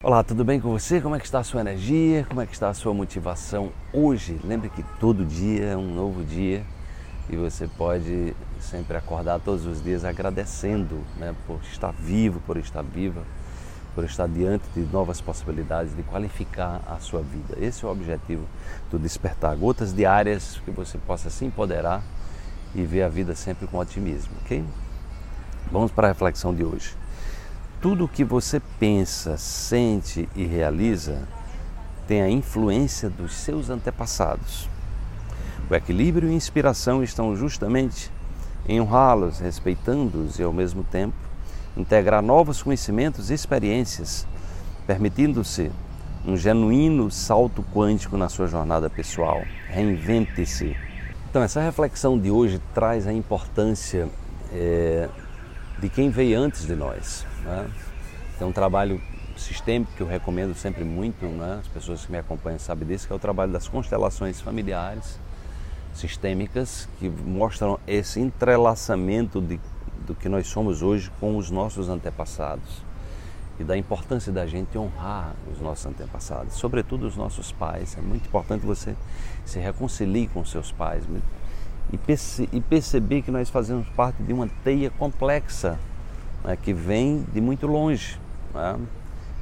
Olá, tudo bem com você? Como é que está a sua energia? Como é que está a sua motivação hoje? Lembre que todo dia é um novo dia e você pode sempre acordar todos os dias agradecendo né, por estar vivo, por estar viva, por estar diante de novas possibilidades de qualificar a sua vida. Esse é o objetivo do despertar. Gotas diárias que você possa se empoderar e ver a vida sempre com otimismo, ok? Vamos para a reflexão de hoje. Tudo o que você pensa, sente e realiza tem a influência dos seus antepassados. O equilíbrio e inspiração estão justamente em honrá-los, respeitando-os e, ao mesmo tempo, integrar novos conhecimentos e experiências, permitindo-se um genuíno salto quântico na sua jornada pessoal. Reinvente-se. Então, essa reflexão de hoje traz a importância é, de quem veio antes de nós. Né? É um trabalho sistêmico que eu recomendo sempre muito, né? as pessoas que me acompanham sabem disso, que é o trabalho das constelações familiares sistêmicas que mostram esse entrelaçamento de, do que nós somos hoje com os nossos antepassados e da importância da gente honrar os nossos antepassados, sobretudo os nossos pais. É muito importante você se reconcilie com seus pais e, perce e perceber que nós fazemos parte de uma teia complexa né, que vem de muito longe né,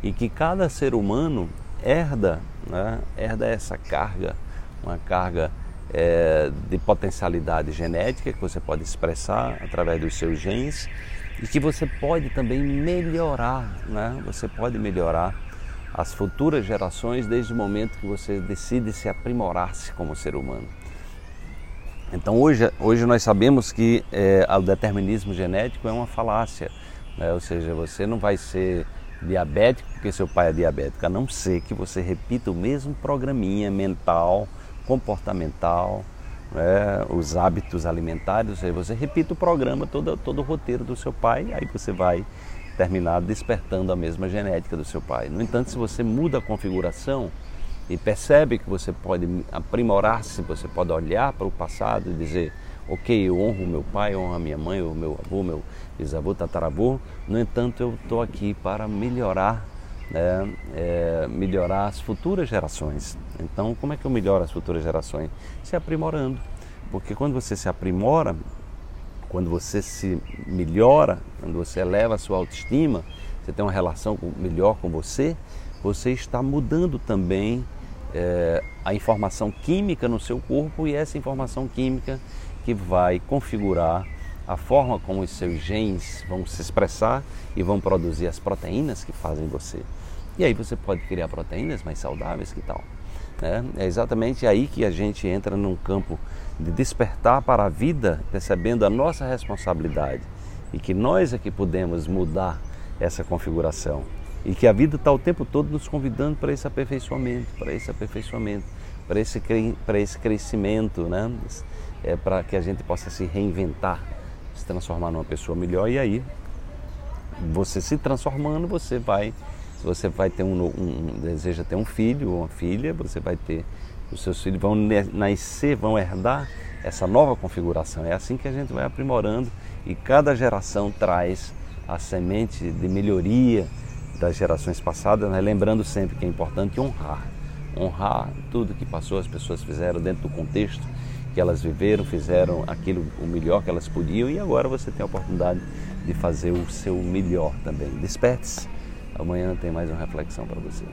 e que cada ser humano herda, né, herda essa carga, uma carga é, de potencialidade genética que você pode expressar através dos seus genes e que você pode também melhorar, né? Você pode melhorar as futuras gerações desde o momento que você decide se aprimorar-se como ser humano. Então hoje, hoje nós sabemos que é, o determinismo genético é uma falácia, né? ou seja, você não vai ser diabético porque seu pai é diabético, a não ser que você repita o mesmo programinha mental, comportamental, né? os hábitos alimentares, ou seja, você repita o programa, todo, todo o roteiro do seu pai, aí você vai terminar despertando a mesma genética do seu pai. No entanto, se você muda a configuração, e percebe que você pode aprimorar-se, você pode olhar para o passado e dizer, ok, eu honro meu pai, honro a minha mãe, o meu avô, meu bisavô, tataravô, no entanto eu estou aqui para melhorar, né, é, melhorar as futuras gerações. Então, como é que eu melhoro as futuras gerações? Se aprimorando, porque quando você se aprimora, quando você se melhora, quando você eleva a sua autoestima, você tem uma relação melhor com você, você está mudando também é, a informação química no seu corpo e essa informação química que vai configurar a forma como os seus genes vão se expressar e vão produzir as proteínas que fazem você. E aí você pode criar proteínas mais saudáveis, que tal? É, é exatamente aí que a gente entra num campo de despertar para a vida, percebendo a nossa responsabilidade e que nós é que podemos mudar essa configuração e que a vida está o tempo todo nos convidando para esse aperfeiçoamento, para esse aperfeiçoamento, para esse, para esse crescimento, né? É para que a gente possa se reinventar, se transformar numa pessoa melhor e aí você se transformando, você vai, você vai ter um, um deseja ter um filho ou uma filha, você vai ter os seus filhos vão nascer, vão herdar essa nova configuração. É assim que a gente vai aprimorando e cada geração traz a semente de melhoria das gerações passadas, né? lembrando sempre que é importante honrar. Honrar tudo que passou, as pessoas fizeram dentro do contexto que elas viveram, fizeram aquilo o melhor que elas podiam e agora você tem a oportunidade de fazer o seu melhor também. Desperte-se. Amanhã tem mais uma reflexão para você.